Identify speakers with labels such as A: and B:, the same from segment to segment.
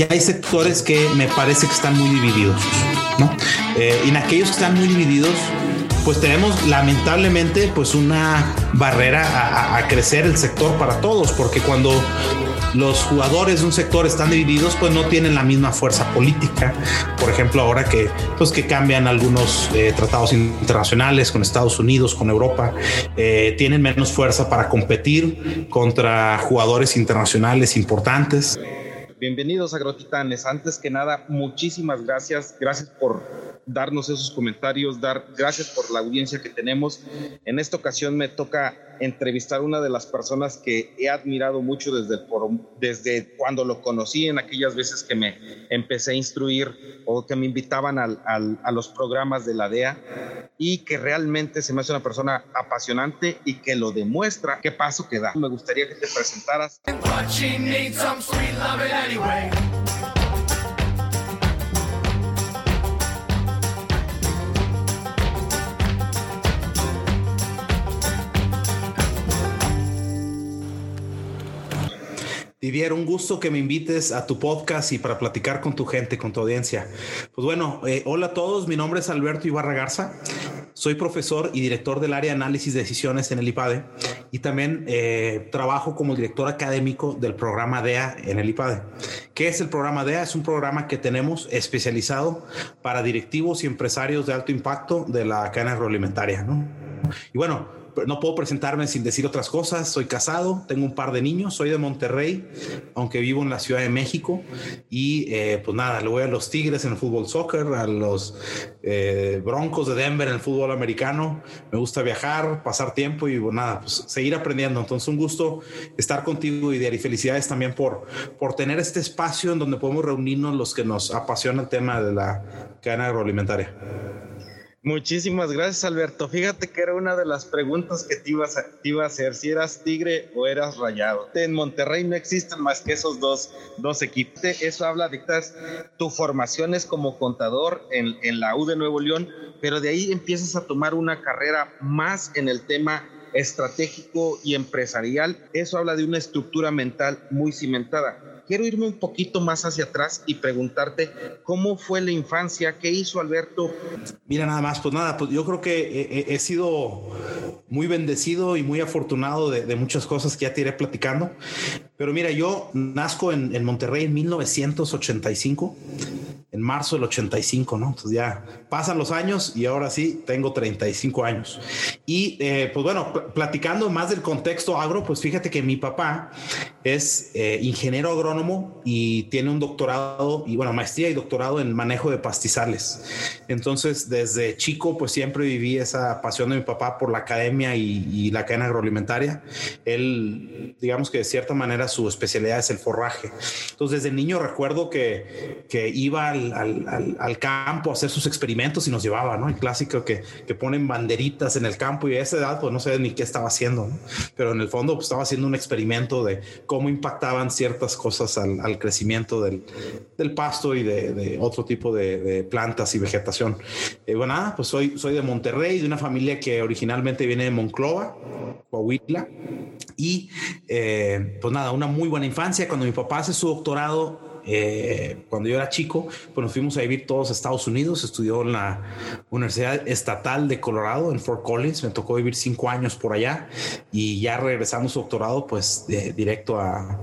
A: y hay sectores que me parece que están muy divididos, ¿no? Eh, en aquellos que están muy divididos, pues tenemos lamentablemente pues una barrera a, crecer el sector para todos, porque cuando los jugadores de un sector están divididos, pues no tienen la misma fuerza política. Por ejemplo, ahora que, pues que cambian algunos eh, tratados internacionales con Estados Unidos, con Europa, eh, tienen menos fuerza para competir contra jugadores internacionales importantes.
B: Bienvenidos a Grotitanes. Antes que nada, muchísimas gracias. Gracias por darnos esos comentarios, dar gracias por la audiencia que tenemos. En esta ocasión me toca entrevistar a una de las personas que he admirado mucho desde, desde cuando lo conocí, en aquellas veces que me empecé a instruir o que me invitaban al, al, a los programas de la DEA y que realmente se me hace una persona apasionante y que lo demuestra. ¿Qué paso que da? Me gustaría que te presentaras.
A: Didier, un gusto que me invites a tu podcast y para platicar con tu gente, con tu audiencia. Pues bueno, eh, hola a todos, mi nombre es Alberto Ibarra Garza, soy profesor y director del área de análisis de decisiones en el IPADE y también eh, trabajo como director académico del programa DEA en el IPADE. ¿Qué es el programa DEA? Es un programa que tenemos especializado para directivos y empresarios de alto impacto de la cadena agroalimentaria. ¿no? Y bueno, no puedo presentarme sin decir otras cosas. Soy casado, tengo un par de niños, soy de Monterrey, aunque vivo en la Ciudad de México. Y eh, pues nada, le voy a los Tigres en el fútbol soccer, a los eh, Broncos de Denver en el fútbol americano. Me gusta viajar, pasar tiempo y pues nada, pues seguir aprendiendo. Entonces, un gusto estar contigo y felicidades también por, por tener este espacio en donde podemos reunirnos los que nos apasiona el tema de la cadena agroalimentaria.
B: Muchísimas gracias, Alberto. Fíjate que era una de las preguntas que te, ibas a, iba a hacer, si eras tigre o eras rayado. En Monterrey no existen más que esos dos, dos equipos. Eso habla de tu formación es como contador en, en la U de Nuevo León, pero de ahí empiezas a tomar una carrera más en el tema estratégico y empresarial. Eso habla de una estructura mental muy cimentada quiero irme un poquito más hacia atrás y preguntarte cómo fue la infancia, qué hizo Alberto.
A: Mira, nada más, pues nada, pues yo creo que he, sido muy bendecido y muy afortunado de, muchas cosas que ya te iré platicando. Pero mira, yo nazco en, en Monterrey en 1985 en marzo del 85, ¿no? Entonces ya pasan los años y ahora sí tengo 35 años. Y eh, pues bueno, platicando más del contexto agro, pues fíjate que mi papá es eh, ingeniero agrónomo y tiene un doctorado y bueno, maestría y doctorado en manejo de pastizales. Entonces, desde chico, pues siempre viví esa pasión de mi papá por la academia y, la cadena agroalimentaria. Él, digamos que de cierta manera su especialidad es el forraje. Entonces, desde niño recuerdo que, que iba al al, campo a hacer sus experimentos y nos llevaba, ¿no? El clásico que, que, ponen banderitas en el campo y a esa edad pues no sé ni qué estaba haciendo, ¿no? Pero en el fondo pues, estaba haciendo un experimento de cómo impactaban ciertas cosas al, crecimiento del, del, pasto y de, otro tipo de, plantas y vegetación. Eh, bueno, nada, pues soy, soy de Monterrey, de una familia que originalmente viene de Monclova, Coahuila. Y eh, pues nada, una muy buena infancia. Cuando mi papá hace su doctorado eh, cuando yo era chico, pues nos fuimos a vivir todos a Estados Unidos, estudió en la Universidad Estatal de Colorado, en Fort Collins, me tocó vivir cinco años por allá y ya regresamos su doctorado, pues directo a,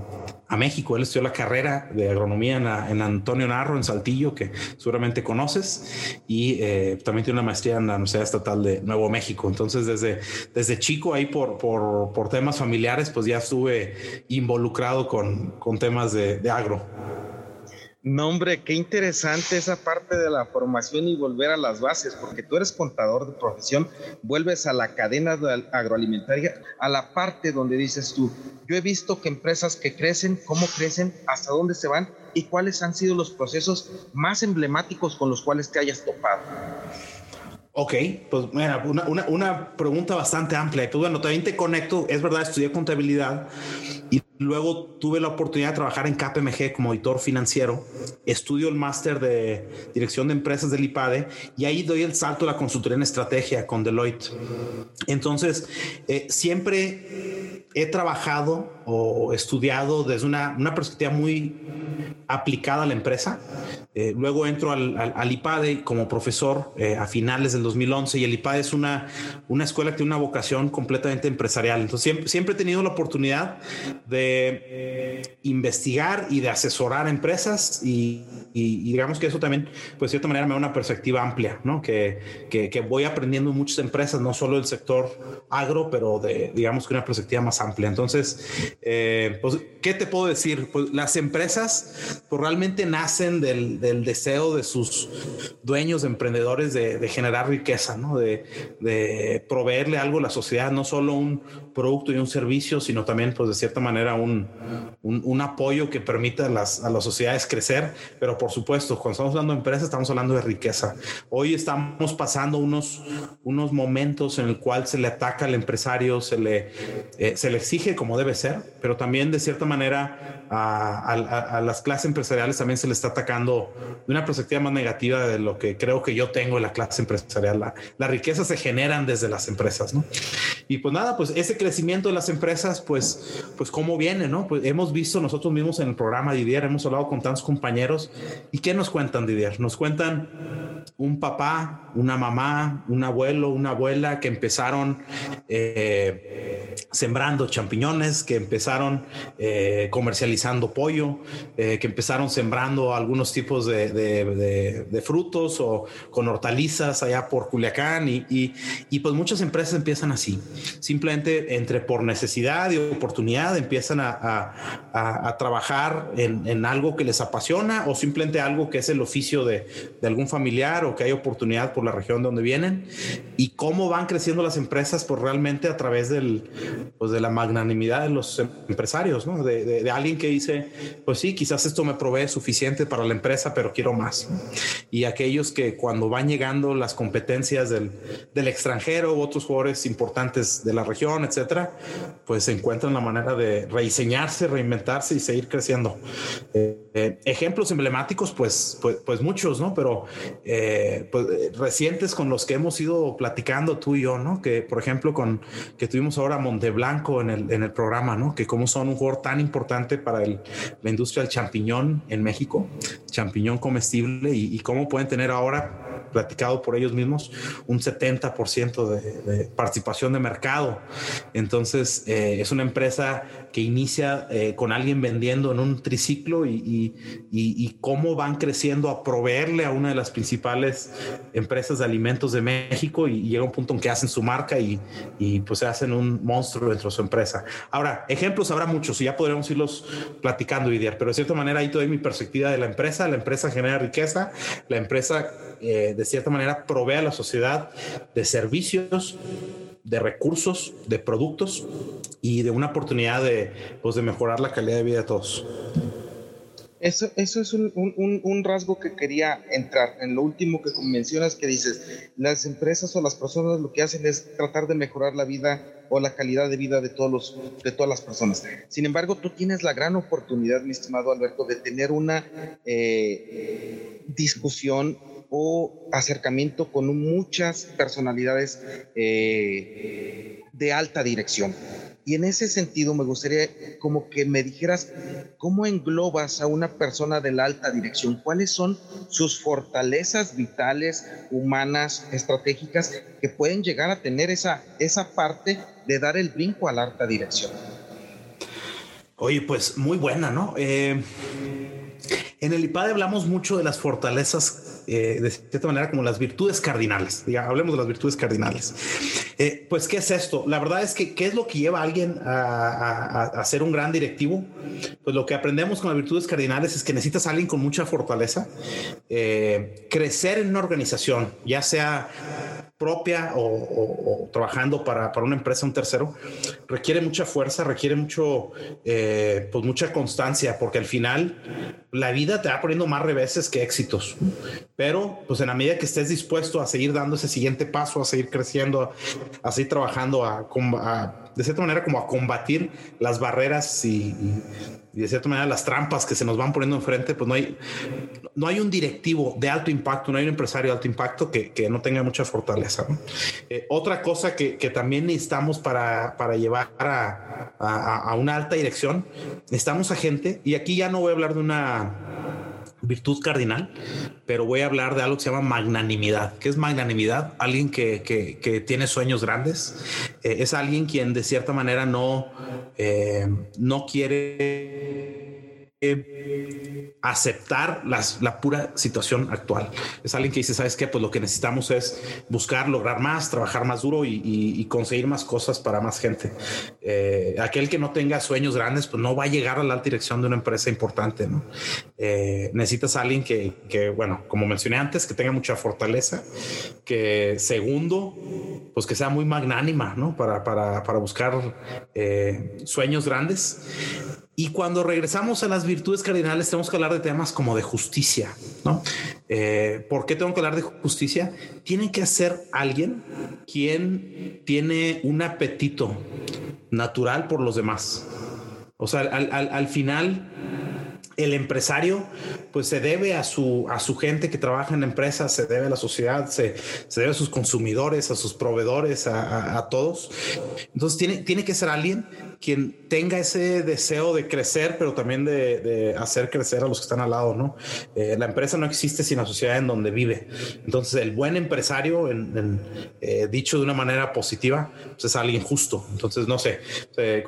A: a, México. Él estudió la carrera de agronomía en, Antonio Narro, en Saltillo, que seguramente conoces, y eh, también tiene una maestría en la Universidad Estatal de Nuevo México. Entonces, desde, desde chico, ahí por, por, por temas familiares, pues ya estuve involucrado con, con temas de, de agro.
B: No, hombre, qué interesante esa parte de la formación y volver a las bases, porque tú eres contador de profesión, vuelves a la cadena agroalimentaria, a la parte donde dices tú, yo he visto que empresas que crecen, cómo crecen, hasta dónde se van y cuáles han sido los procesos más emblemáticos con los cuales te hayas topado.
A: Ok, pues mira, una, una, una, pregunta bastante amplia. Pues bueno, también te conecto, es verdad, estudié contabilidad y luego tuve la oportunidad de trabajar en KPMG como auditor financiero. Estudio el máster de dirección de empresas del IPADE y ahí doy el salto a la consultoría en estrategia con Deloitte. Entonces, eh, siempre he trabajado o estudiado desde una, una perspectiva muy aplicada a la empresa. Eh, luego entro al, al, IPADE como profesor eh, a finales del 2011 y el IPADE es una, una escuela que tiene una vocación completamente empresarial. Entonces siempre, siempre he tenido la oportunidad de investigar y de asesorar empresas y, digamos que eso también, pues de cierta manera me da una perspectiva amplia, ¿no? Que, que, voy aprendiendo en muchas empresas, no solo del sector agro, pero de, digamos que una perspectiva más amplia. Entonces, eh, pues, ¿qué te puedo decir? Pues las empresas pues, realmente nacen del, deseo de sus dueños, emprendedores, de, de generar riqueza, ¿no? De, de, proveerle algo a la sociedad, no solo un producto y un servicio, sino también, pues de cierta manera, un, un, un apoyo que permita a las, a las sociedades crecer. Pero por supuesto, cuando estamos hablando de empresas, estamos hablando de riqueza. Hoy estamos pasando unos, unos momentos en el cual se le ataca al empresario, se le, eh, se le exige como debe ser, pero también de cierta manera a, a, a, las clases empresariales también se le está atacando de una perspectiva más negativa de lo que creo que yo tengo en la clase empresarial. La, la riqueza se generan desde las empresas, ¿no? Y pues nada, pues ese crecimiento de las empresas, pues, pues cómo viene, ¿no? Pues hemos visto nosotros mismos en el programa Didier, hemos hablado con tantos compañeros y ¿qué nos cuentan Didier? Nos cuentan un papá, una mamá, un abuelo, una abuela que empezaron eh, sembrando champiñones, que empezaron eh, comercializando pollo, eh, que empezaron sembrando algunos tipos de, de, de, de, frutos o con hortalizas allá por Culiacán y, y, y, pues muchas empresas empiezan así, simplemente entre por necesidad y oportunidad empiezan a, a, a, a trabajar en, en, algo que les apasiona o simplemente algo que es el oficio de, algún familiar o que hay oportunidad por la región donde vienen y cómo van creciendo las empresas pues realmente a través del, pues de la magnanimidad de los empresarios, ¿no? De, de, de, alguien que dice, pues sí, quizás esto me provee suficiente para la empresa, pero quiero más. Y aquellos que cuando van llegando las competencias del, del extranjero u otros jugadores importantes de la región, etcétera, pues encuentran la manera de rediseñarse, reinventarse y seguir creciendo. Eh, eh, ejemplos emblemáticos, pues, pues, pues, muchos, ¿no? Pero eh, pues, recientes con los que hemos ido platicando tú y yo, ¿no? Que, por ejemplo, con que tuvimos ahora Monteblanco en el, en el programa, ¿no? Que como son un jugador tan importante para el, la industria del champiñón en México, champiñón comestible, y cómo pueden tener ahora platicado por ellos mismos, un 70% de, de, participación de mercado. Entonces, eh, es una empresa que inicia eh, con alguien vendiendo en un triciclo y, y, cómo van creciendo a proveerle a una de las principales empresas de alimentos de México y, llega un punto en que hacen su marca y, pues se hacen un monstruo dentro de su empresa. Ahora, ejemplos habrá muchos y ya podremos irlos platicando, Didier, pero de cierta manera ahí te doy mi perspectiva de la empresa. La empresa genera riqueza, la empresa eh, de cierta manera provee a la sociedad de servicios, de recursos, de productos y de una oportunidad de, pues, de mejorar la calidad de vida de todos.
B: Eso, eso es un, un, rasgo que quería entrar. En lo último que mencionas, que dices, las empresas o las personas lo que hacen es tratar de mejorar la vida o la calidad de vida de, todos los, de todas las personas. Sin embargo, tú tienes la gran oportunidad, mi estimado Alberto, de tener una eh, discusión o acercamiento con muchas personalidades eh, de alta dirección. Y en ese sentido me gustaría como que me dijeras cómo englobas a una persona de la alta dirección, cuáles son sus fortalezas vitales, humanas, estratégicas que pueden llegar a tener esa, esa parte de dar el brinco a la alta dirección.
A: Oye, pues muy buena, ¿no? Eh, en el IPAD hablamos mucho de las fortalezas, eh, de cierta manera, como las virtudes cardinales. Ya hablemos de las virtudes cardinales. Eh, pues, ¿qué es esto? La verdad es que, ¿qué es lo que lleva a alguien a, a, ser un gran directivo? Pues lo que aprendemos con las virtudes cardinales es que necesitas a alguien con mucha fortaleza, eh, crecer en una organización, ya sea propia o, trabajando para, para, una empresa, un tercero, requiere mucha fuerza, requiere mucho, pues mucha constancia, porque al final la vida te va poniendo más reveses que éxitos. Pero, pues en la medida que estés dispuesto a seguir dando ese siguiente paso, a seguir creciendo, a, seguir trabajando, a, de cierta manera como a combatir las barreras y, de cierta manera las trampas que se nos van poniendo enfrente, pues no hay, no hay un directivo de alto impacto, no hay un empresario de alto impacto que, no tenga mucha fortaleza. Eh, otra cosa que, también necesitamos para, para llevar a, a, una alta dirección, necesitamos a gente, y aquí ya no voy a hablar de una virtud cardinal, pero voy a hablar de algo que se llama magnanimidad. ¿Qué es magnanimidad? Alguien que, tiene sueños grandes. Eh, es alguien quien de cierta manera no, eh, no quiere aceptar la pura situación actual. Es alguien que dice, ¿sabes qué? Pues lo que necesitamos es buscar, lograr más, trabajar más duro y, conseguir más cosas para más gente. Eh, aquel que no tenga sueños grandes, pues no va a llegar a la alta dirección de una empresa importante, ¿no? Eh, necesitas a alguien que, bueno, como mencioné antes, que tenga mucha fortaleza, que segundo, pues que sea muy magnánima, ¿no? Para, buscar eh, sueños grandes y cuando regresamos a las virtudes cardinales, tenemos que hablar de temas como de justicia, ¿no? Eh, ¿Por qué tengo que hablar de justicia? Tiene que ser alguien quien tiene un apetito natural por los demás. O sea, al, al final el empresario pues se debe a su, a su gente que trabaja en la empresa, se debe a la sociedad, se, se debe a sus consumidores, a sus proveedores, a, todos. Entonces tiene, tiene que ser alguien quien tenga ese deseo de crecer, pero también de, hacer crecer a los que están al lado, ¿no? Eh, la empresa no existe sin la sociedad en donde vive. Entonces el buen empresario, en, eh, dicho de una manera positiva, pues es alguien justo. Entonces, no sé,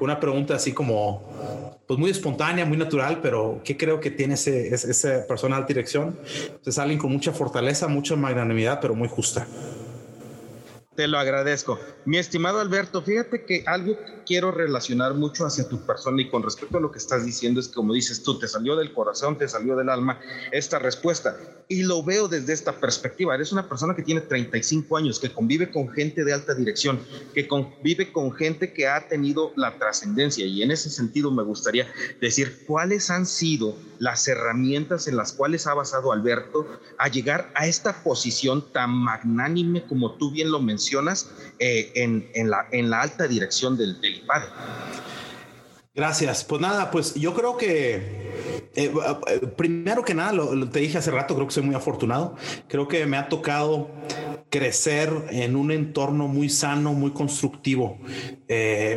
A: una pregunta así como, pues muy espontánea, muy natural, pero ¿qué creo que tiene ese, esa persona de alta dirección. Es alguien con mucha fortaleza, mucha magnanimidad, pero muy justa.
B: Te lo agradezco. Mi estimado Alberto, fíjate que algo que quiero relacionar mucho hacia tu persona y con respecto a lo que estás diciendo es como dices tú, te salió del corazón, te salió del alma esta respuesta. Y lo veo desde esta perspectiva. Eres una persona que tiene 35 años, que convive con gente de alta dirección, que convive con gente que ha tenido la trascendencia. Y en ese sentido me gustaría decir cuáles han sido las herramientas en las cuales ha basado Alberto a llegar a esta posición tan magnánime como tú bien lo mencionas eh, en, la, alta dirección del, del.
A: Gracias. Pues nada, pues yo creo que eh, eh, primero que nada, lo, te dije hace rato, creo que soy muy afortunado. Creo que me ha tocado crecer en un entorno muy sano, muy constructivo.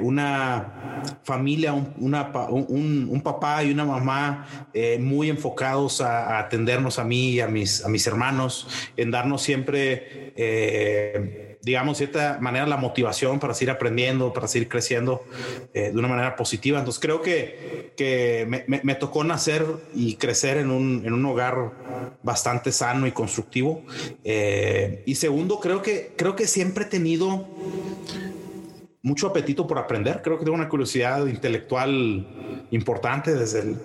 A: una familia, un, un, papá y una mamá muy enfocados a, atendernos a mí y a mis, a mis hermanos, en darnos siempre digamos, de cierta manera la motivación para seguir aprendiendo, para seguir creciendo eh, de una manera positiva. Entonces creo que, que me, tocó nacer y crecer en un, en un hogar bastante sano y constructivo. Eh, y segundo, creo que, creo que siempre he tenido mucho apetito por aprender. Creo que tengo una curiosidad intelectual importante desde,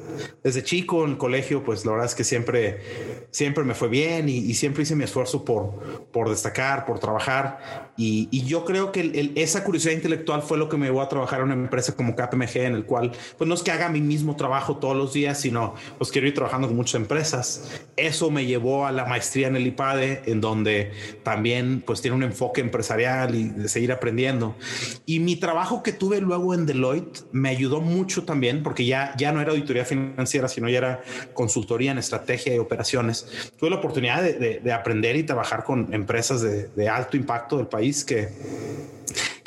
A: desde chico en el colegio. Pues la verdad es que siempre, siempre me fue bien y, siempre hice mi esfuerzo por, por destacar, por trabajar. Y, yo creo que esa curiosidad intelectual fue lo que me llevó a trabajar en una empresa como KPMG, en el cual, pues no es que haga mi mismo trabajo todos los días, sino pues quiero ir trabajando con muchas empresas. Eso me llevó a la maestría en el IPADE, en donde también pues tiene un enfoque empresarial y de seguir aprendiendo. Y mi trabajo que tuve luego en Deloitte me ayudó mucho también, porque ya, ya no era auditoría financiera, sino ya era consultoría en estrategia y operaciones. Tuve la oportunidad de, aprender y trabajar con empresas de, de alto impacto del país que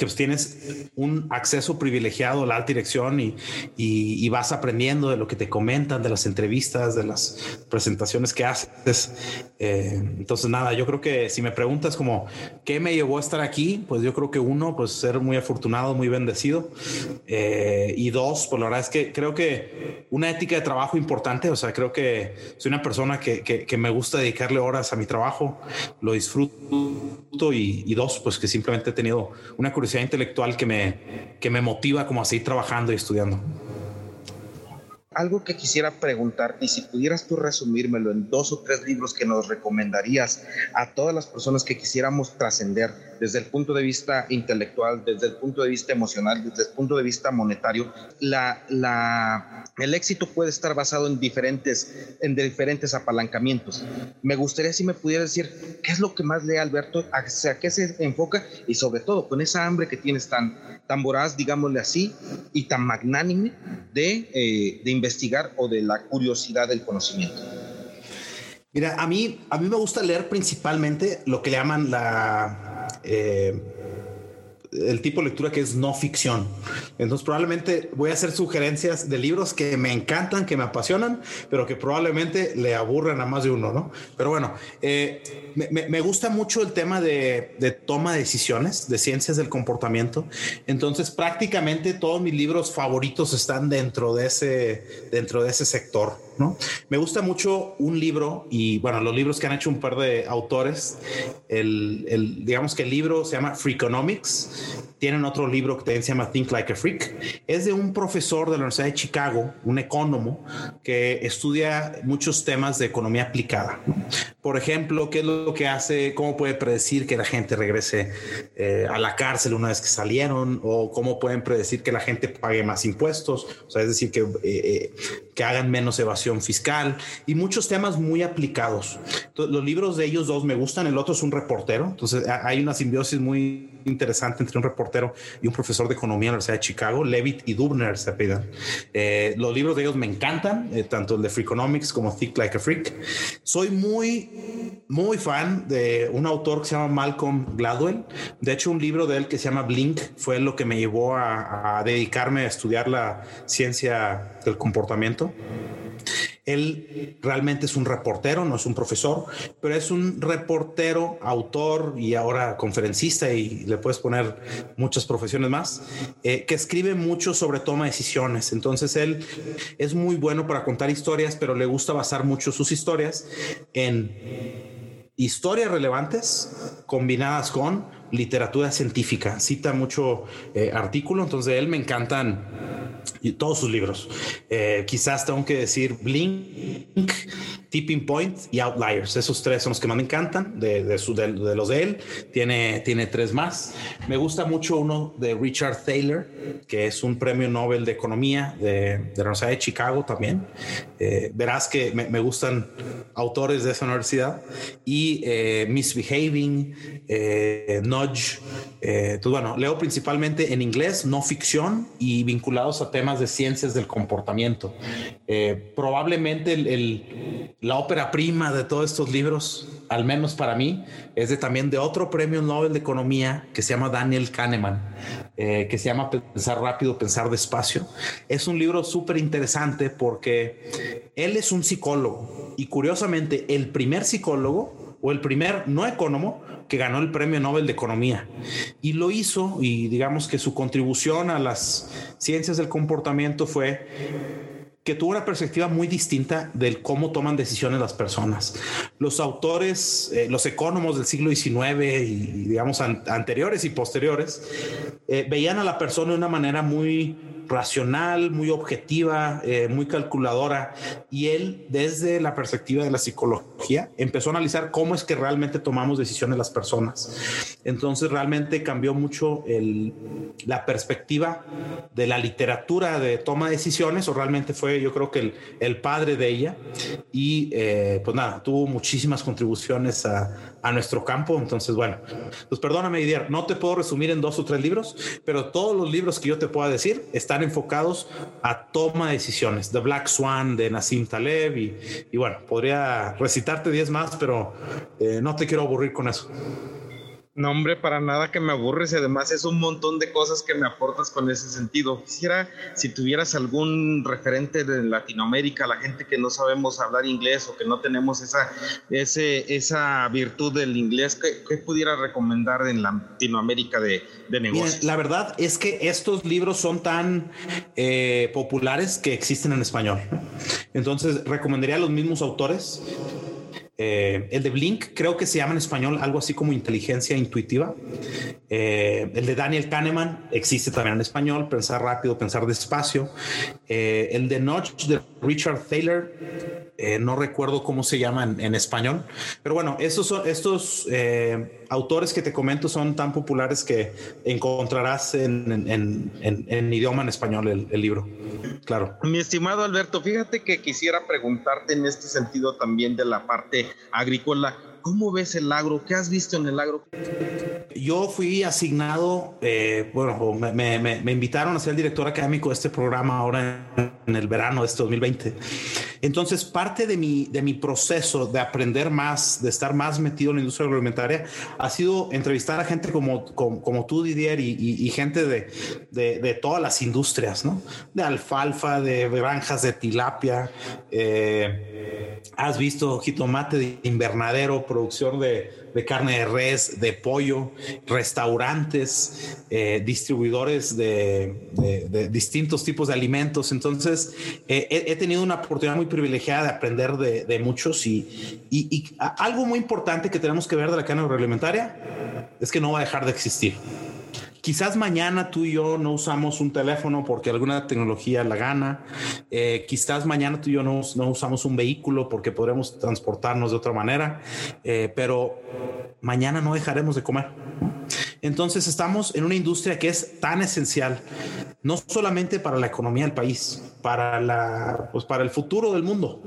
A: que pues tienes un acceso privilegiado a la alta dirección y, y, vas aprendiendo de lo que te comentan, de las entrevistas, de las presentaciones que haces. Eh, entonces, nada, yo creo que si me preguntas como qué me llevó a estar aquí, pues yo creo que uno, pues ser muy afortunado, muy bendecido. Eh, y dos, pues la verdad es que creo que una ética de trabajo importante, o sea, creo que soy una persona que, que, me gusta dedicarle horas a mi trabajo, lo disfruto y, y dos, pues que simplemente he tenido una curiosidad intelectual que me, que me motiva como a seguir trabajando y estudiando.
B: Algo que quisiera preguntar, y si pudieras tú resumírmelo en dos o tres libros que nos recomendarías a todas las personas que quisiéramos trascender desde el punto de vista intelectual, desde el punto de vista emocional, desde el punto de vista monetario, la, la, el éxito puede estar basado en diferentes, en diferentes apalancamientos. Me gustaría si me pudieras decir qué es lo que más lee Alberto, hacia qué se enfoca y sobre todo con esa hambre que tienes tan, tan voraz, digámosle así, y tan magnánime de, eh, de investigar o de la curiosidad del conocimiento.
A: Mira, a mí, a mí me gusta leer principalmente lo que le llaman la... Eh, el tipo de lectura que es no ficción. Entonces probablemente voy a hacer sugerencias de libros que me encantan, que me apasionan, pero que probablemente le aburren a más de uno, ¿no? Pero bueno, eh, me, gusta mucho el tema de, de, toma de decisiones, de ciencias del comportamiento. Entonces prácticamente todos mis libros favoritos están dentro de ese, dentro de ese sector. ¿No? Me gusta mucho un libro y bueno, los libros que han hecho un par de autores, el, el digamos que el libro se llama Freakonomics tienen otro libro que también se llama Think Like a Freak. Es de un profesor de la Universidad de Chicago, un ecónomo, que estudia muchos temas de economía aplicada. Por ejemplo, qué es lo que hace, cómo puede predecir que la gente regrese eh, a la cárcel una vez que salieron, o cómo pueden predecir que la gente pague más impuestos, o sea, es decir, que, eh, eh, que hagan menos evasión fiscal y muchos temas muy aplicados. los libros de ellos dos me gustan, el otro es un reportero, entonces hay una simbiosis muy interesante entre un reportero y un profesor de economía en la Universidad de Chicago, Levitt y Dubner se piden. Eh, los libros de ellos me encantan, eh, tanto el de Freakonomics como Think Like a Freak. Soy muy, muy fan de un autor que se llama Malcolm Gladwell. De hecho, un libro de él que se llama Blink fue lo que me llevó a dedicarme a estudiar la ciencia del comportamiento. Él realmente es un reportero, no es un profesor, pero es un reportero, autor y ahora conferencista y le puedes poner muchas profesiones más, eh, que escribe mucho sobre toma de decisiones. Entonces él es muy bueno para contar historias, pero le gusta basar mucho sus historias en historias relevantes combinadas con literatura científica. Cita mucho eh, artículo, entonces él me encantan todos sus libros. Eh, quizás tengo que decir Blink, Tipping Point y Outliers. Esos tres son los que más me encantan de, de, su, de, los de él. Tiene, tiene tres más. Me gusta mucho uno de Richard Thaler, que es un premio Nobel de Economía de, de la Universidad de Chicago también. Eh, verás que me, me, gustan autores de esa universidad. Y eh, Misbehaving, eh, Nudge. entonces, bueno, leo principalmente en inglés, no ficción y vinculados a temas de ciencias del comportamiento. probablemente el, el la ópera prima de todos estos libros, al menos para mí, es de también de otro premio Nobel de Economía que se llama Daniel Kahneman, eh, que se llama Pensar rápido, pensar despacio. Es un libro súper interesante porque él es un psicólogo y curiosamente el primer psicólogo o el primer no ecónomo que ganó el premio Nobel de Economía. Y lo hizo y digamos que su contribución a las ciencias del comportamiento fue que tuvo una perspectiva muy distinta del cómo toman decisiones las personas. Los autores, eh, los ecónomos del siglo XIX y, digamos anteriores y posteriores, eh, veían a la persona de una manera muy racional, muy objetiva, eh, muy calculadora. Y él, desde la perspectiva de la psicología, empezó a analizar cómo es que realmente tomamos decisiones las personas. Entonces realmente cambió mucho el, la perspectiva de la literatura de toma de decisiones, o realmente fue yo creo que el, el padre de ella. Y eh, pues nada, tuvo muchísimas contribuciones a, a nuestro campo. Entonces, bueno, pues perdóname, Didier, no te puedo resumir en dos o tres libros, pero todos los libros que yo te pueda decir están enfocados a toma de decisiones. The Black Swan de Nassim Taleb y, y bueno, podría recitarte 10 más, pero eh, no te quiero aburrir con eso.
B: No, hombre, para nada que me aburres y además es un montón de cosas que me aportas con ese sentido. Quisiera, si tuvieras algún referente de Latinoamérica, la gente que no sabemos hablar inglés o que no tenemos esa, ese, esa virtud del inglés, ¿qué, pudiera recomendar en Latinoamérica de, de negocios?
A: la verdad es que estos libros son tan eh, populares que existen en español. Entonces, recomendaría a los mismos autores eh, el de Blink creo que se llama en español algo así como inteligencia intuitiva. Eh, el de Daniel Kahneman existe también en español, pensar rápido, pensar despacio. Eh, el de Notch de Richard Thaler, no recuerdo cómo se llama en, español, pero bueno, estos son estos autores que te comento son tan populares que encontrarás en, idioma en español el, libro. Claro.
B: Mi estimado Alberto, fíjate que quisiera preguntarte en este sentido también de la parte agrícola. ¿Cómo ves el agro? ¿Qué has visto en el agro?
A: Yo fui asignado, eh, bueno, me, invitaron a ser el director académico de este programa ahora en, el verano de este 2020. Entonces, parte de mi, de mi proceso de aprender más, de estar más metido en la industria agroalimentaria, ha sido entrevistar a gente como, como, tú, Didier, y, gente de, de, de, todas las industrias, ¿no? De alfalfa, de granjas de tilapia. Eh, has visto jitomate de invernadero, producción de de carne de res, de pollo, restaurantes, eh, distribuidores de, distintos tipos de alimentos. Entonces, eh, he, tenido una oportunidad muy privilegiada de aprender de, muchos y, y, algo muy importante que tenemos que ver de la cadena agroalimentaria es que no va a dejar de existir. Quizás mañana tú y yo no usamos un teléfono porque alguna tecnología la gana. Eh, quizás mañana tú y yo no, no, usamos un vehículo porque podremos transportarnos de otra manera. Eh, pero mañana no dejaremos de comer. Entonces estamos en una industria que es tan esencial, no solamente para la economía del país, para, la, pues para el futuro del mundo.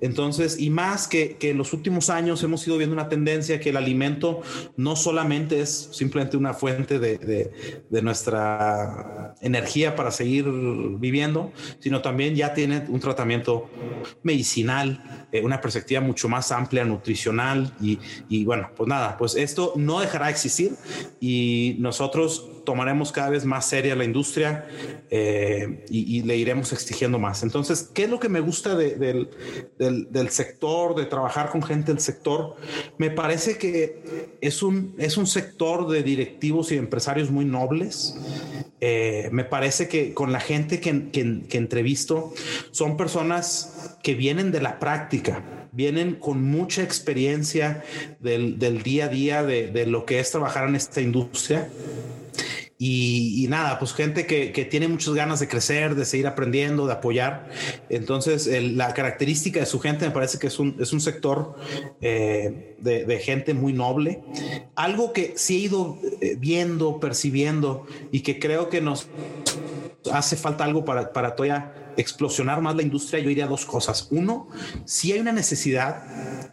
A: Entonces, y más que, que en los últimos años hemos ido viendo una tendencia que el alimento no solamente es simplemente una fuente de, de, de nuestra energía para seguir viviendo, sino también ya tiene un tratamiento medicinal, eh, una perspectiva mucho más amplia, nutricional y, y bueno, pues nada, pues esto no dejará de existir y nosotros tomaremos cada vez más seria la industria eh, y, le iremos exigiendo más. Entonces, ¿qué es lo que me gusta del, del, sector, de trabajar con gente del sector? Me parece que es un, es un sector de directivos y empresarios muy nobles. Eh, me parece que con la gente que, que, entrevisto son personas que vienen de la práctica vienen con mucha experiencia del, del día a día de, de, lo que es trabajar en esta industria y, nada, pues gente que, tiene muchas ganas de crecer, de seguir aprendiendo, de apoyar. Entonces, la característica de su gente me parece que es un, es un sector eh, de, gente muy noble. Algo que sí he ido eh, viendo, percibiendo y que creo que nos hace falta algo para, para todavía explosionar más la industria, yo diría dos cosas. Uno, si hay una necesidad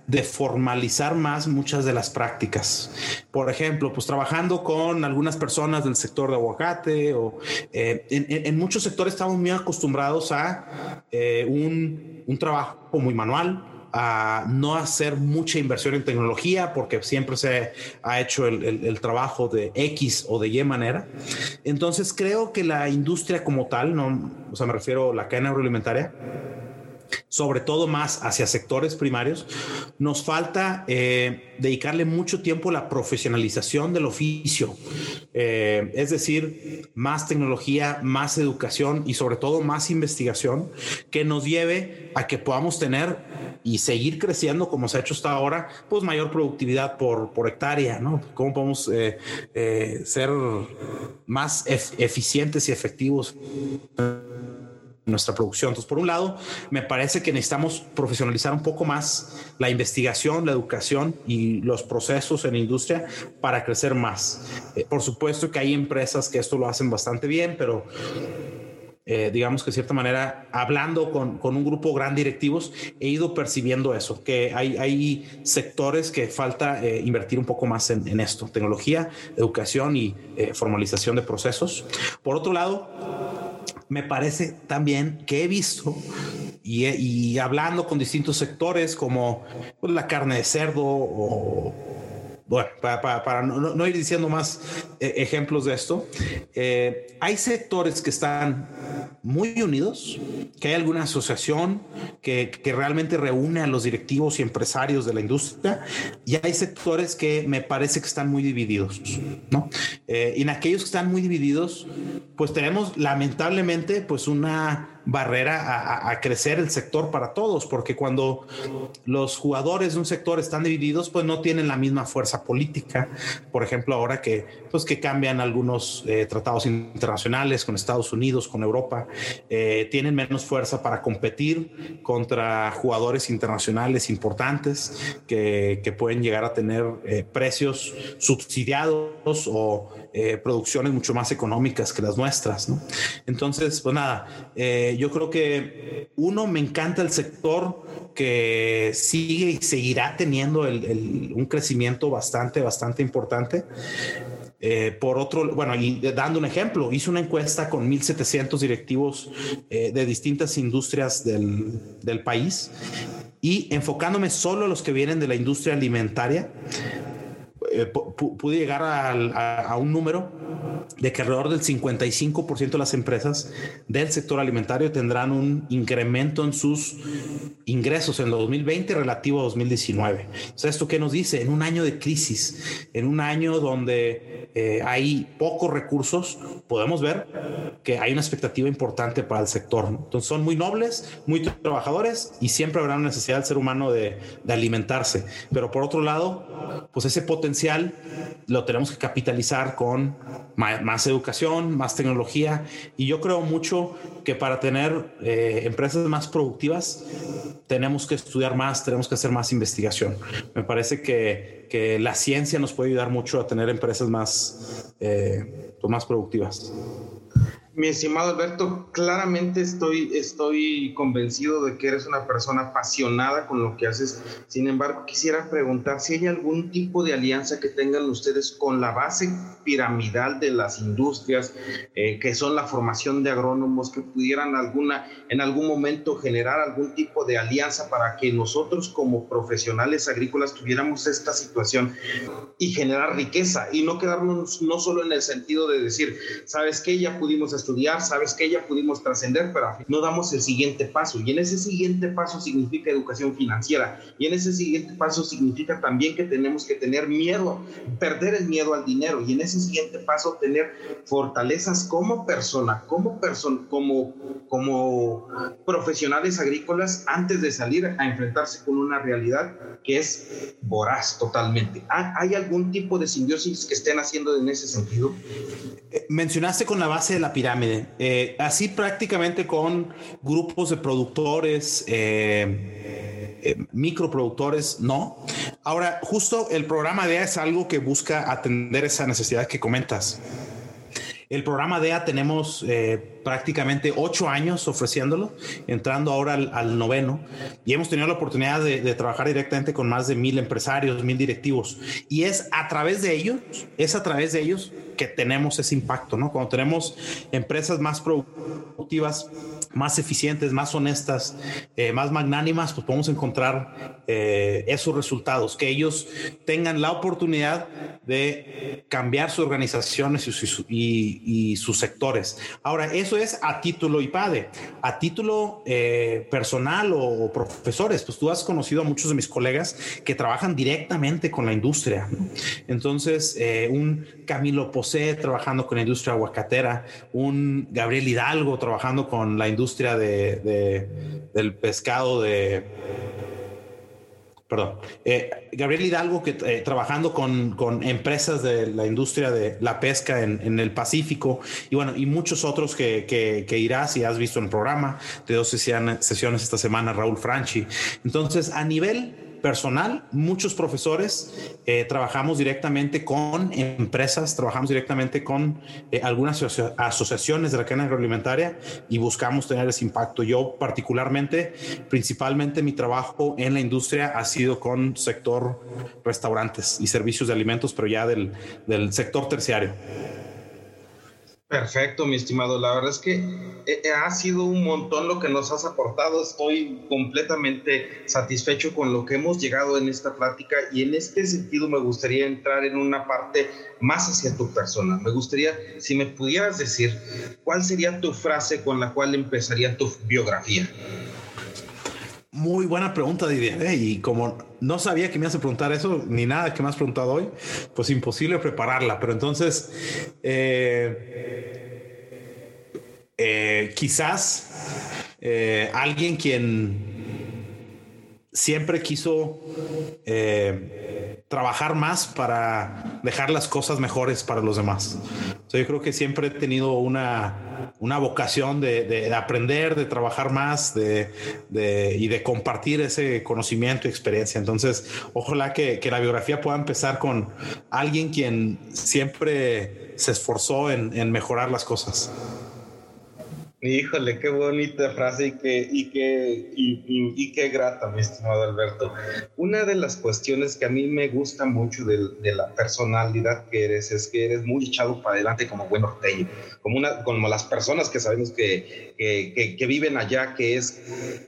A: de formalizar más muchas de las prácticas. Por ejemplo, pues trabajando con algunas personas del sector de aguacate o eh, en, muchos sectores estamos muy acostumbrados a eh, un, un trabajo muy manual, a no hacer mucha inversión en tecnología porque siempre se ha hecho el, trabajo de X o de Y manera. Entonces creo que la industria como tal, no, o sea, me refiero a la cadena agroalimentaria, sobre todo más hacia sectores primarios, nos falta eh, dedicarle mucho tiempo a la profesionalización del oficio, eh, es decir, más tecnología, más educación y sobre todo más investigación que nos lleve a que podamos tener y seguir creciendo como se ha hecho hasta ahora, pues mayor productividad por, por hectárea, ¿no? ¿Cómo podemos eh, ser más eficientes y efectivos? nuestra producción. Entonces, por un lado, me parece que necesitamos profesionalizar un poco más la investigación, la educación y los procesos en la industria para crecer más. Eh, por supuesto que hay empresas que esto lo hacen bastante bien, pero eh, digamos que de cierta manera, hablando con, con, un grupo gran directivos, he ido percibiendo eso, que hay, hay sectores que falta eh, invertir un poco más en, en esto, tecnología, educación y formalización de procesos. Por otro lado, me parece también que he visto y, hablando con distintos sectores como pues, la carne de cerdo o bueno, para, no, ir diciendo más eh, ejemplos de esto, eh, hay sectores que están muy unidos, que hay alguna asociación que, realmente reúne a los directivos y empresarios de la industria, y hay sectores que me parece que están muy divididos, ¿no? Eh, y en aquellos que están muy divididos, pues tenemos lamentablemente pues una barrera a, crecer el sector para todos, porque cuando los jugadores de un sector están divididos, pues no tienen la misma fuerza política. Por ejemplo, ahora que, pues que cambian algunos eh, tratados internacionales con Estados Unidos, con Europa, eh, tienen menos fuerza para competir contra jugadores internacionales importantes que, pueden llegar a tener eh, precios subsidiados o producciones mucho más económicas que las nuestras. Entonces, pues nada, yo creo que uno, me encanta el sector que sigue y seguirá teniendo un crecimiento bastante, bastante importante. Eh, por otro, bueno, dando un ejemplo, hice una encuesta con 1.700 directivos eh, de distintas industrias del, del país y enfocándome solo a los que vienen de la industria alimentaria, eh, pude llegar a, un número de que alrededor del 55% de las empresas del sector alimentario tendrán un incremento en sus ingresos en 2020 relativo a 2019. O sea, ¿esto qué nos dice? En un año de crisis, en un año donde eh, hay pocos recursos, podemos ver que hay una expectativa importante para el sector. Entonces son muy nobles, muy trabajadores y siempre habrá una necesidad del ser humano de, de alimentarse. Pero por otro lado, pues ese potencial lo tenemos que capitalizar con más, educación, más tecnología. Y yo creo mucho que para tener eh, empresas más productivas tenemos que estudiar más, tenemos que hacer más investigación. Me parece que, que la ciencia nos puede ayudar mucho a tener empresas más, eh, pues más productivas.
B: Mi estimado Alberto, claramente estoy, estoy convencido de que eres una persona apasionada con lo que haces. Sin embargo, quisiera preguntar si hay algún tipo de alianza que tengan ustedes con la base piramidal de las industrias, eh, que son la formación de agrónomos, que pudieran alguna, en algún momento generar algún tipo de alianza para que nosotros como profesionales agrícolas tuviéramos esta situación y generar riqueza y no quedarnos no solo en el sentido de decir, sabes que ya pudimos estudiar estudiar, sabes que ya pudimos trascender, pero no damos el siguiente paso. Y en ese siguiente paso significa educación financiera. Y en ese siguiente paso significa también que tenemos que tener miedo, perder el miedo al dinero. Y en ese siguiente paso tener fortalezas como persona, como persona, como, como profesionales agrícolas antes de salir a enfrentarse con una realidad que es voraz totalmente. ¿Hay algún tipo de simbiosis que estén haciendo en ese sentido?
A: Eh, mencionaste con la base de la pirámide, eh, así prácticamente con grupos de productores, eh, microproductores, no. Ahora, justo el programa DEA es algo que busca atender esa necesidad que comentas. El programa DEA tenemos prácticamente ocho años ofreciéndolo, entrando ahora al, noveno, y hemos tenido la oportunidad de, de, trabajar directamente con más de mil empresarios, mil directivos, y es a través de ellos, es a través de ellos que tenemos ese impacto, ¿no? Cuando tenemos empresas más productivas, más eficientes, más honestas, eh, más magnánimas, pues podemos encontrar eh, esos resultados, que ellos tengan la oportunidad de cambiar sus organizaciones y, sus sectores. Ahora, eso es a título IPADE, a título eh, personal o, profesores, pues tú has conocido a muchos de mis colegas que trabajan directamente con la industria. Entonces, un Camilo trabajando con la industria aguacatera, un Gabriel Hidalgo trabajando con la industria de, del pescado de... Perdón, eh, Gabriel Hidalgo que eh, trabajando con, con, empresas de la industria de la pesca en, en el Pacífico y bueno, y muchos otros que, que, irás y has visto en el programa de dos sesiones esta semana, Raúl Franchi. Entonces, a nivel personal, muchos profesores eh, trabajamos directamente con empresas, trabajamos directamente con eh, algunas asociaciones de la cadena agroalimentaria y buscamos tener ese impacto. Yo particularmente, principalmente mi trabajo en la industria ha sido con sector restaurantes y servicios de alimentos, pero ya del, del sector terciario.
B: Perfecto, mi estimado. La verdad es que eh, eh, ha sido un montón lo que nos has aportado. Estoy completamente satisfecho con lo que hemos llegado en esta plática y en este sentido me gustaría entrar en una parte más hacia tu persona. Me gustaría, si me pudieras decir, ¿cuál sería tu frase con la cual empezaría tu biografía?
A: Muy buena pregunta, Didier. ¿eh? Y como no sabía que me ibas a preguntar eso, ni nada que me has preguntado hoy, pues imposible prepararla. Pero entonces, eh, eh, quizás alguien quien siempre quiso trabajar más para dejar las cosas mejores para los demás. yo creo que siempre he tenido una, una vocación de, de, aprender, de trabajar más de, y de compartir ese conocimiento y experiencia. Entonces, ojalá que, que, la biografía pueda empezar con alguien quien siempre se esforzó en, en mejorar las cosas.
B: Híjole, qué bonita frase y qué, y qué, y, qué grata, mi estimado Alberto. Una de las cuestiones que a mí me gusta mucho de, la personalidad que eres es que eres muy echado para adelante como buen norteño, como, una, como las personas que sabemos que, que, que viven allá, que es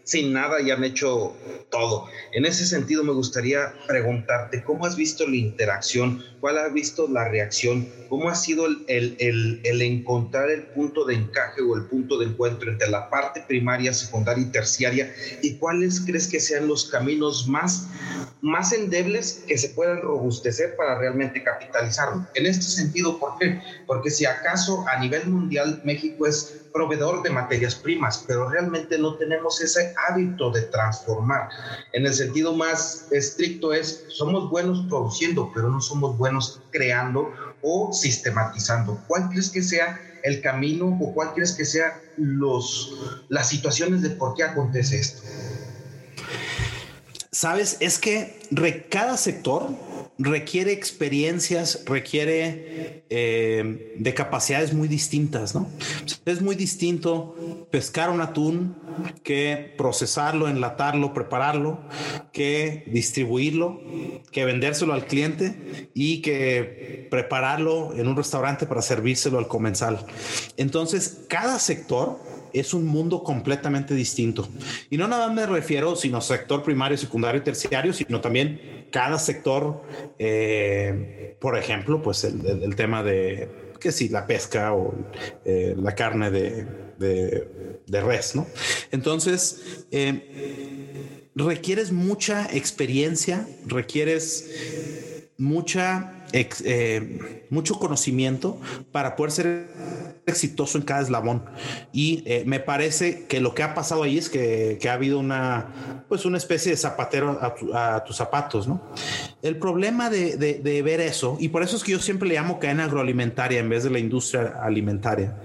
B: sin nada y han hecho todo. En ese sentido, me gustaría preguntarte, ¿cómo has visto la interacción? ¿Cuál has visto la reacción? ¿Cómo ha sido el, el, el encontrar el punto de encaje o el punto de encuentro entre la parte primaria, secundaria y terciaria y cuáles crees que sean los caminos más, más endebles que se puedan robustecer para realmente capitalizarlo. En este sentido, ¿por qué? Porque si acaso a nivel mundial México es proveedor de materias primas, pero realmente no tenemos ese hábito de transformar. En el sentido más estricto es, somos buenos produciendo, pero no somos buenos creando o sistematizando. ¿Cuál crees que sea el camino o cuál crees que sean los, las situaciones de por qué acontece esto?
A: Sabes, es que cada sector requiere experiencias, requiere eh, de capacidades muy distintas, ¿no? Es muy distinto pescar un atún que procesarlo, enlatarlo, prepararlo, que distribuirlo, que vendérselo al cliente y que prepararlo en un restaurante para servírselo al comensal. Entonces, cada sector es un mundo completamente distinto. Y no nada más me refiero, sino sector primario, secundario y terciario, sino también cada sector, eh, por ejemplo, pues el, tema de que si la pesca o eh, la carne de, de, res, ¿no? Entonces, eh, requieres mucha experiencia, requieres mucha eh, mucho conocimiento para poder ser exitoso en cada eslabón. Y eh, me parece que lo que ha pasado ahí es que, ha habido una, pues una especie de zapatero a, tus zapatos, ¿no? El problema de, de, ver eso, y por eso es que yo siempre le llamo cadena agroalimentaria en vez de la industria alimentaria,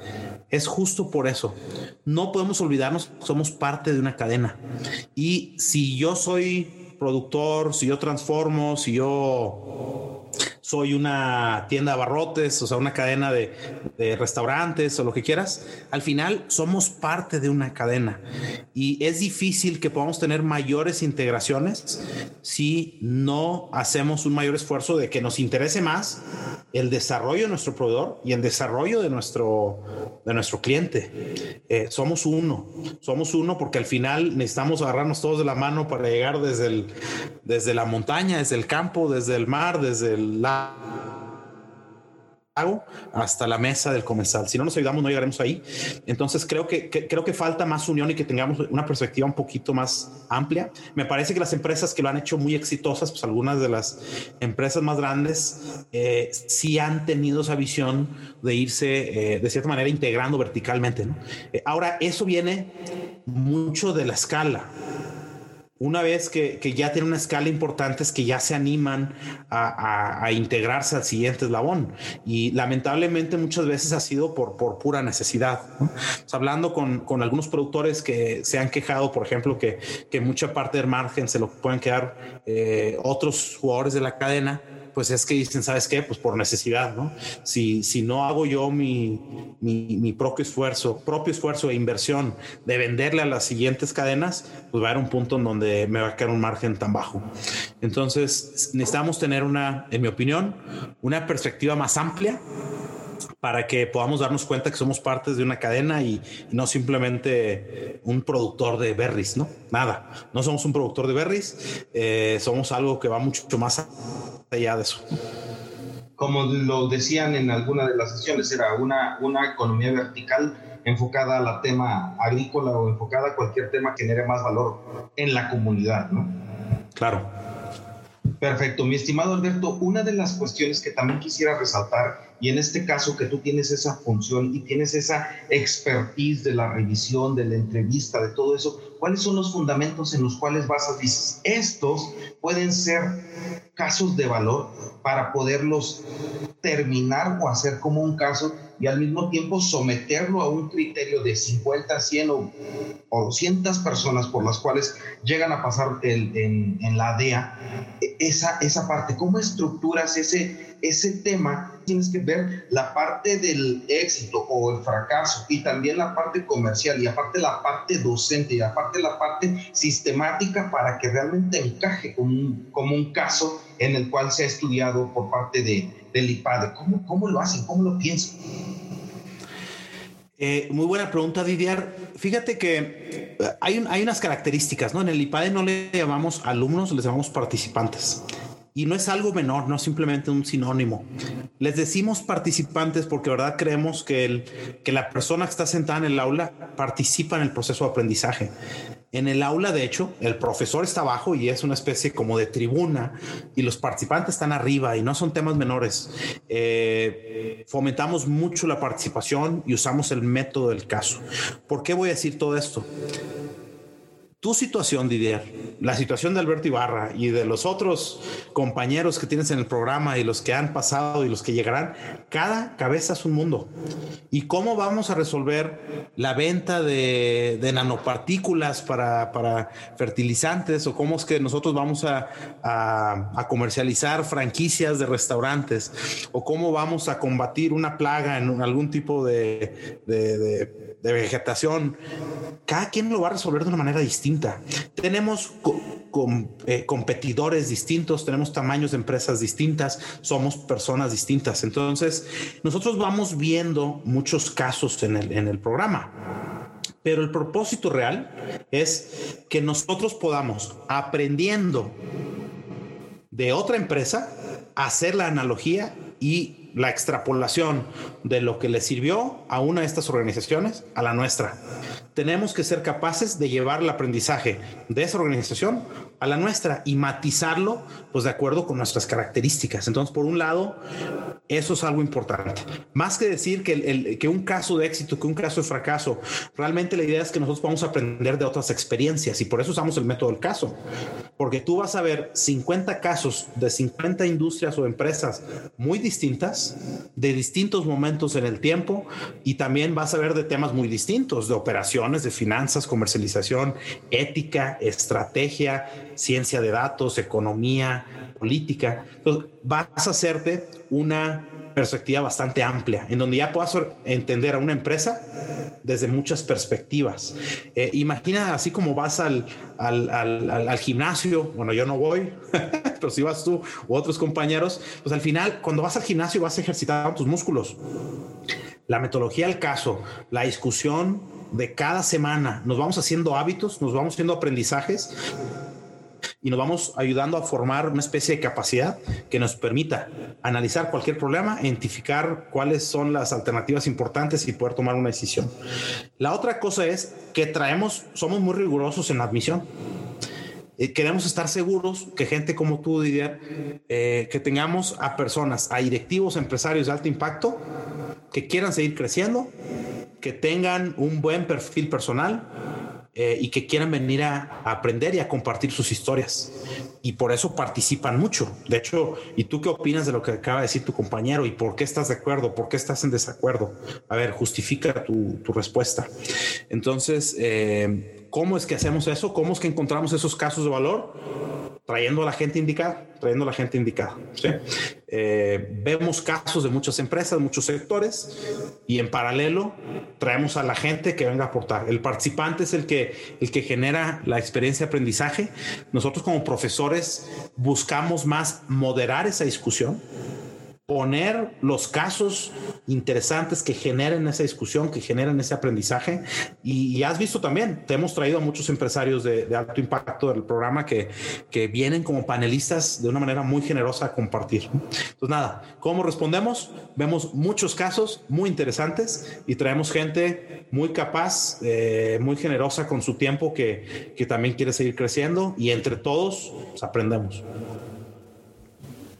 A: es justo por eso. No podemos olvidarnos que somos parte de una cadena. Y si yo soy productor, si yo transformo, si yo soy una tienda de abarrotes, o sea, una cadena de, restaurantes o lo que quieras, al final somos parte de una cadena y es difícil que podamos tener mayores integraciones si no hacemos un mayor esfuerzo de que nos interese más el desarrollo de nuestro proveedor y el desarrollo de nuestro, de nuestro cliente. Eh, somos uno, somos uno porque al final necesitamos agarrarnos todos de la mano para llegar desde, el, desde la montaña, desde el campo, desde el mar, desde el hasta la mesa del comensal. Si no nos ayudamos, no llegaremos ahí. Entonces creo que, creo que falta más unión y que tengamos una perspectiva un poquito más amplia. Me parece que las empresas que lo han hecho muy exitosas, pues algunas de las empresas más grandes eh, sí han tenido esa visión de irse eh, de cierta manera integrando verticalmente. Eh, ahora eso viene mucho de la escala una vez que, ya tiene una escala importante es que ya se animan a, integrarse al siguiente eslabón. Y lamentablemente muchas veces ha sido por, por pura necesidad. hablando con, algunos productores que se han quejado, por ejemplo, que, mucha parte del margen se lo pueden quedar eh, otros jugadores de la cadena pues es que dicen, ¿sabes qué? Pues por necesidad, ¿no? Si, si no hago yo mi, mi, propio esfuerzo, propio esfuerzo e inversión de venderle a las siguientes cadenas, pues va a haber un punto en donde me va a quedar un margen tan bajo. Entonces, necesitamos tener una, en mi opinión, una perspectiva más amplia para que podamos darnos cuenta que somos partes de una cadena y, no simplemente un productor de berries, ¿no? Nada, no somos un productor de berries, eh, somos algo que va mucho más allá de eso.
B: Como lo decían en alguna de las sesiones, era una, una economía vertical enfocada a la tema agrícola o enfocada a cualquier tema que genere más valor en la comunidad, ¿no?
A: Claro.
B: Perfecto, mi estimado Alberto, una de las cuestiones que también quisiera resaltar, y en este caso que tú tienes esa función y tienes esa expertise de la revisión, de la entrevista, de todo eso, ¿cuáles son los fundamentos en los cuales basas? Dices, estos pueden ser casos de valor para poderlos terminar o hacer como un caso y al mismo tiempo someterlo a un criterio de 50, 100 o, 200 personas por las cuales llegan a pasar en, la DEA, esa, esa parte, ¿cómo estructuras ese, ese tema
C: tienes que ver la parte del éxito o el fracaso y también la parte comercial y aparte la parte docente y aparte la parte sistemática para que realmente encaje como un, como un caso en el cual se ha estudiado por parte de, del IPADE. ¿Cómo, ¿Cómo lo hacen? ¿Cómo lo piensan?
A: Eh, muy buena pregunta, Didier. Fíjate que eh, hay, hay unas características, ¿no? En el IPADE no le llamamos alumnos, les llamamos participantes. Y no es algo menor, no es simplemente un sinónimo. Les decimos participantes porque, verdad, creemos que, el, que la persona que está sentada en el aula participa en el proceso de aprendizaje. En el aula, de hecho, el profesor está abajo y es una especie como de tribuna y los participantes están arriba y no son temas menores. Eh, fomentamos mucho la participación y usamos el método del caso. ¿Por qué voy a decir todo esto? Tu situación, Didier, la situación de Alberto Ibarra y de los otros compañeros que tienes en el programa y los que han pasado y los que llegarán, cada cabeza es un mundo. ¿Y cómo vamos a resolver la venta de, nanopartículas para, fertilizantes o cómo es que nosotros vamos a, comercializar franquicias de restaurantes o cómo vamos a combatir una plaga en algún tipo de vegetación? Cada quien lo va a resolver de una manera distinta tenemos eh, competidores distintos, tenemos tamaños de empresas distintas, somos personas distintas. Entonces, nosotros vamos viendo muchos casos en el, en el programa. Pero el propósito real es que nosotros podamos, aprendiendo de otra empresa, hacer la analogía y la extrapolación de lo que le sirvió a una de estas organizaciones a la nuestra tenemos que ser capaces de llevar el aprendizaje de esa organización a la nuestra y matizarlo pues de acuerdo con nuestras características. Entonces, por un lado, eso es algo importante. Más que decir que, un caso de éxito, que un caso de fracaso, realmente la idea es que nosotros vamos a aprender de otras experiencias y por eso usamos el método del caso. Porque tú vas a ver 50 casos de 50 industrias o empresas muy distintas, de distintos momentos en el tiempo y también vas a ver de temas muy distintos, de operaciones, de finanzas, comercialización, ética, estrategia, ciencia de datos, economía, política. Entonces, vas a hacerte una perspectiva bastante amplia, en donde ya puedas entender a una empresa desde muchas perspectivas. Eh, imagina así como vas al, al, al, gimnasio, bueno, yo no voy, pero si vas tú u otros compañeros, pues al final, cuando vas al gimnasio vas a ejercitar tus músculos. La metodología del caso, la discusión de cada semana, nos vamos haciendo hábitos, nos vamos haciendo aprendizajes y nos vamos ayudando a formar una especie de capacidad que nos permita analizar cualquier problema, identificar cuáles son las alternativas importantes y poder tomar una decisión. La otra cosa es que traemos, somos muy rigurosos en la admisión. Eh, queremos estar seguros que gente como tú, Didier, eh, que tengamos a personas, a directivos, empresarios de alto impacto que quieran seguir creciendo, que tengan un buen perfil personal, eh, y que quieran venir a, aprender y a compartir sus historias. Y por eso participan mucho. De hecho, ¿y tú qué opinas de lo que acaba de decir tu compañero? ¿Y por qué estás de acuerdo? ¿Por qué estás en desacuerdo? A ver, justifica tu, respuesta. Entonces, eh, ¿cómo es que hacemos eso? ¿Cómo es que encontramos esos casos de valor? trayendo a la gente indicada, trayendo a la gente indicada. Eh, vemos casos de muchas empresas, muchos sectores, y en paralelo traemos a la gente que venga a aportar. El participante es el que, el que genera la experiencia de aprendizaje. Nosotros como profesores buscamos más moderar esa discusión poner los casos interesantes que generen esa discusión, que generen ese aprendizaje. Y, has visto también, te hemos traído a muchos empresarios de, alto impacto del programa que, que, vienen como panelistas de una manera muy generosa a compartir. Entonces, nada, ¿cómo respondemos? Vemos muchos casos muy interesantes y traemos gente muy capaz, eh, muy generosa con su tiempo que, que también quiere seguir creciendo y entre todos pues, aprendemos.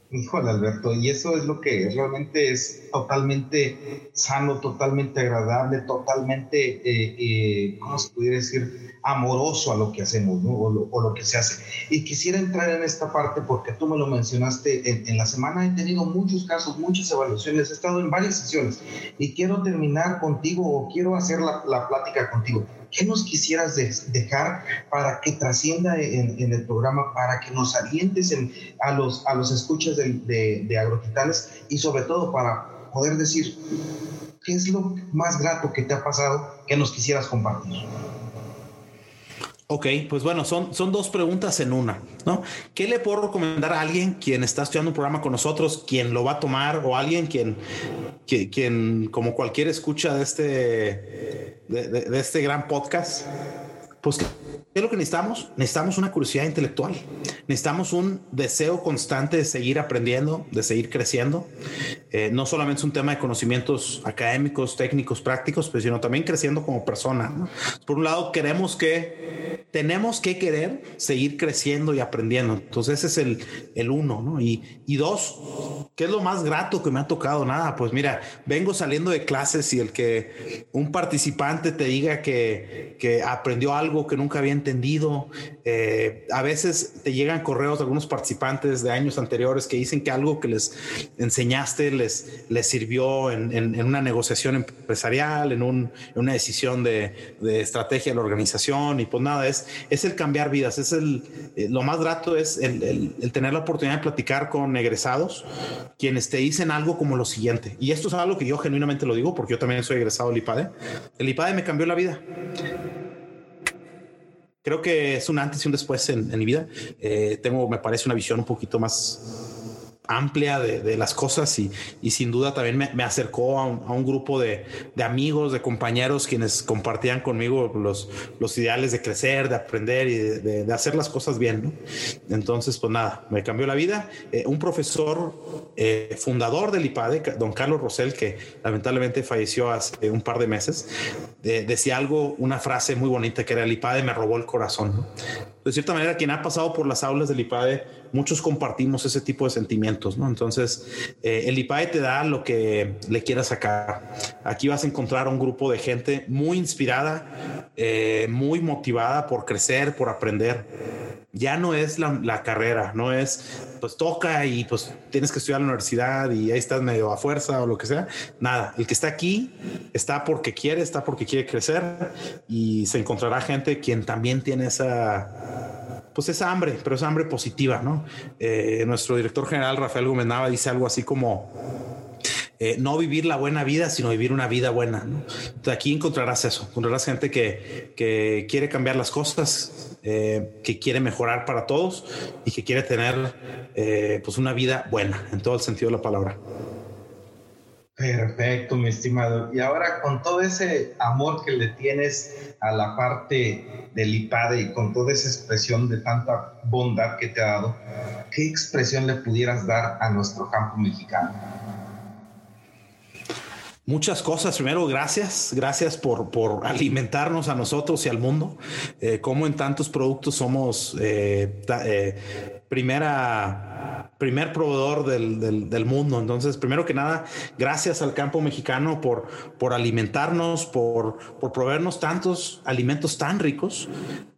C: Híjole, Alberto, y eso es lo que realmente es totalmente sano, totalmente agradable, totalmente, eh, eh, ¿cómo se pudiera decir? Amoroso a lo que hacemos, ¿no? O lo, que se hace. Y quisiera entrar en esta parte porque tú me lo mencionaste en, la semana. He tenido muchos casos, muchas evaluaciones, he estado en varias sesiones y quiero terminar contigo o quiero hacer la, la plática contigo ¿qué nos quisieras dejar para que trascienda en, el programa, para que nos alientes a, los, a los escuchas de, de, y sobre todo para poder decir, ¿qué es lo más grato que te ha pasado que nos quisieras compartir?
A: Ok, pues bueno, son, son dos preguntas en una, ¿no? ¿Qué le puedo recomendar a alguien quien está estudiando un programa con nosotros, quien lo va a tomar o alguien quien, quien, como cualquier escucha de este, de este gran podcast, pues ¿Qué es lo que necesitamos? Necesitamos una curiosidad intelectual. Necesitamos un deseo constante de seguir aprendiendo, de seguir creciendo. Eh, no solamente es un tema de conocimientos académicos, técnicos, prácticos, pero sino también creciendo como persona. Por un lado, queremos que, tenemos que querer seguir creciendo y aprendiendo. Entonces, ese es el, el uno. ¿no? Y, y dos, ¿qué es lo más grato que me ha tocado? Nada, pues mira, vengo saliendo de clases y el que un participante te diga que, que aprendió algo que nunca había entendido. Eh, a veces te llegan correos de algunos participantes de años anteriores que dicen que algo que les enseñaste les, les sirvió en, una negociación empresarial, en, un, en una decisión de, de, estrategia de la organización. Y pues nada, es, es el cambiar vidas. Es el, eh, lo más grato es el, el, tener la oportunidad de platicar con egresados, quienes te dicen algo como lo siguiente. Y esto es algo que yo genuinamente lo digo porque yo también soy egresado del IPADE. El IPADE me cambió la vida creo que es un antes y un después en, mi vida. Eh, tengo, me parece, una visión un poquito más amplia de, las cosas y, sin duda también me, acercó a un, grupo de, amigos, de compañeros quienes compartían conmigo los, ideales de crecer, de aprender y de, hacer las cosas bien. Entonces, pues nada, me cambió la vida. Eh, un profesor eh, fundador del IPADE, don Carlos Rosell, que lamentablemente falleció hace un par de meses, decía algo, una frase muy bonita que era el IPADE me robó el corazón. De cierta manera, quien ha pasado por las aulas del IPADE muchos compartimos ese tipo de sentimientos, ¿no? Entonces, eh, el IPAE te da lo que le quieras sacar. Aquí vas a encontrar un grupo de gente muy inspirada, eh, muy motivada por crecer, por aprender. Ya no es la, carrera, no es pues toca y pues tienes que estudiar en la universidad y ahí estás medio a fuerza o lo que sea. Nada, el que está aquí está porque quiere, está porque quiere crecer y se encontrará gente quien también tiene esa pues esa hambre, pero esa hambre positiva, ¿no? Eh, nuestro director general, Rafael Gómez dice algo así como, eh, no vivir la buena vida, sino vivir una vida buena. ¿no? aquí encontrarás eso, encontrarás gente que, que quiere cambiar las cosas, eh, que quiere mejorar para todos y que quiere tener pues una vida buena en todo el sentido de la palabra.
C: Perfecto, mi estimado. Y ahora con todo ese amor que le tienes a la parte del IPADE y con toda esa expresión de tanta bondad que te ha dado, ¿qué expresión le pudieras dar a nuestro campo mexicano?
A: Muchas cosas. Primero, gracias. Gracias por, por alimentarnos a nosotros y al mundo. Eh, como en tantos productos somos eh, eh, primera primer proveedor del, mundo. Entonces, primero que nada, gracias al campo mexicano por, por alimentarnos, por, por proveernos tantos alimentos tan ricos,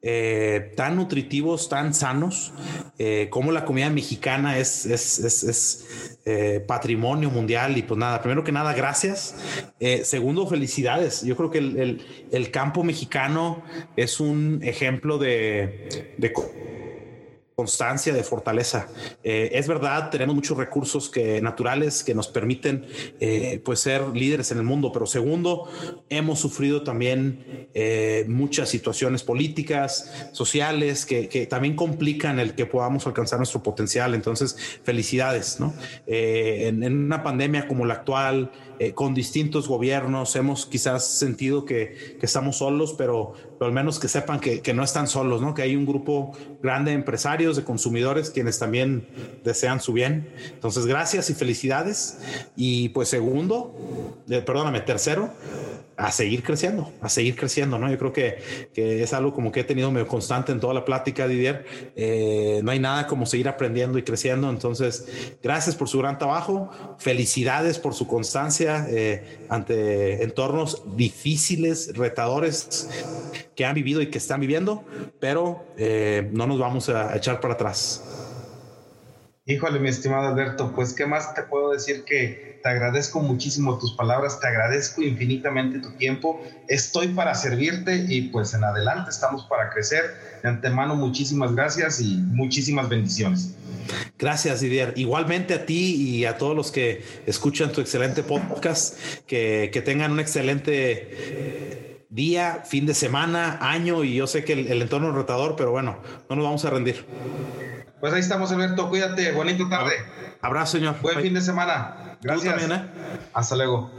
A: eh, tan nutritivos, tan sanos, eh, como la comida mexicana es, es, eh, patrimonio mundial. Y pues nada, primero que nada, gracias. segundo, felicidades. Yo creo que el, campo mexicano es un ejemplo de, de constancia, de fortaleza. Eh, es verdad, tenemos muchos recursos que, naturales que nos permiten eh, pues ser líderes en el mundo, pero segundo, hemos sufrido también eh, muchas situaciones políticas, sociales, que, también complican el que podamos alcanzar nuestro potencial. Entonces, felicidades, ¿no? En, una pandemia como la actual, con distintos gobiernos, hemos quizás sentido que, que estamos solos, pero, pero, al menos que sepan que, que no están solos, ¿no? Que hay un grupo grande de empresarios de consumidores quienes también desean su bien. Entonces, gracias y felicidades. Y pues segundo, eh, perdóname, tercero, a seguir creciendo, a seguir creciendo, ¿no? Yo creo que, que es algo como que he tenido medio constante en toda la plática, Didier. Eh, no hay nada como seguir aprendiendo y creciendo. Entonces, gracias por su gran trabajo, felicidades por su constancia eh, ante entornos difíciles, retadores que han vivido y que están viviendo, pero eh, no nos vamos a echar para atrás.
B: Híjole, mi estimado Alberto, pues qué más te puedo decir que te agradezco muchísimo tus palabras, te agradezco infinitamente tu tiempo, estoy para servirte y pues en adelante estamos para crecer. De antemano, muchísimas gracias y muchísimas bendiciones.
A: Gracias, Didier. Igualmente a ti y a todos los que escuchan tu excelente podcast, que, que tengan un excelente día, fin de semana, año y yo sé que el, el entorno es retador, pero bueno, no nos vamos a rendir.
B: Pues ahí estamos, Alberto. Cuídate. Bonita tarde.
A: Abrazo, señor.
B: Buen fin de semana. Gracias. También, ¿eh? Hasta luego.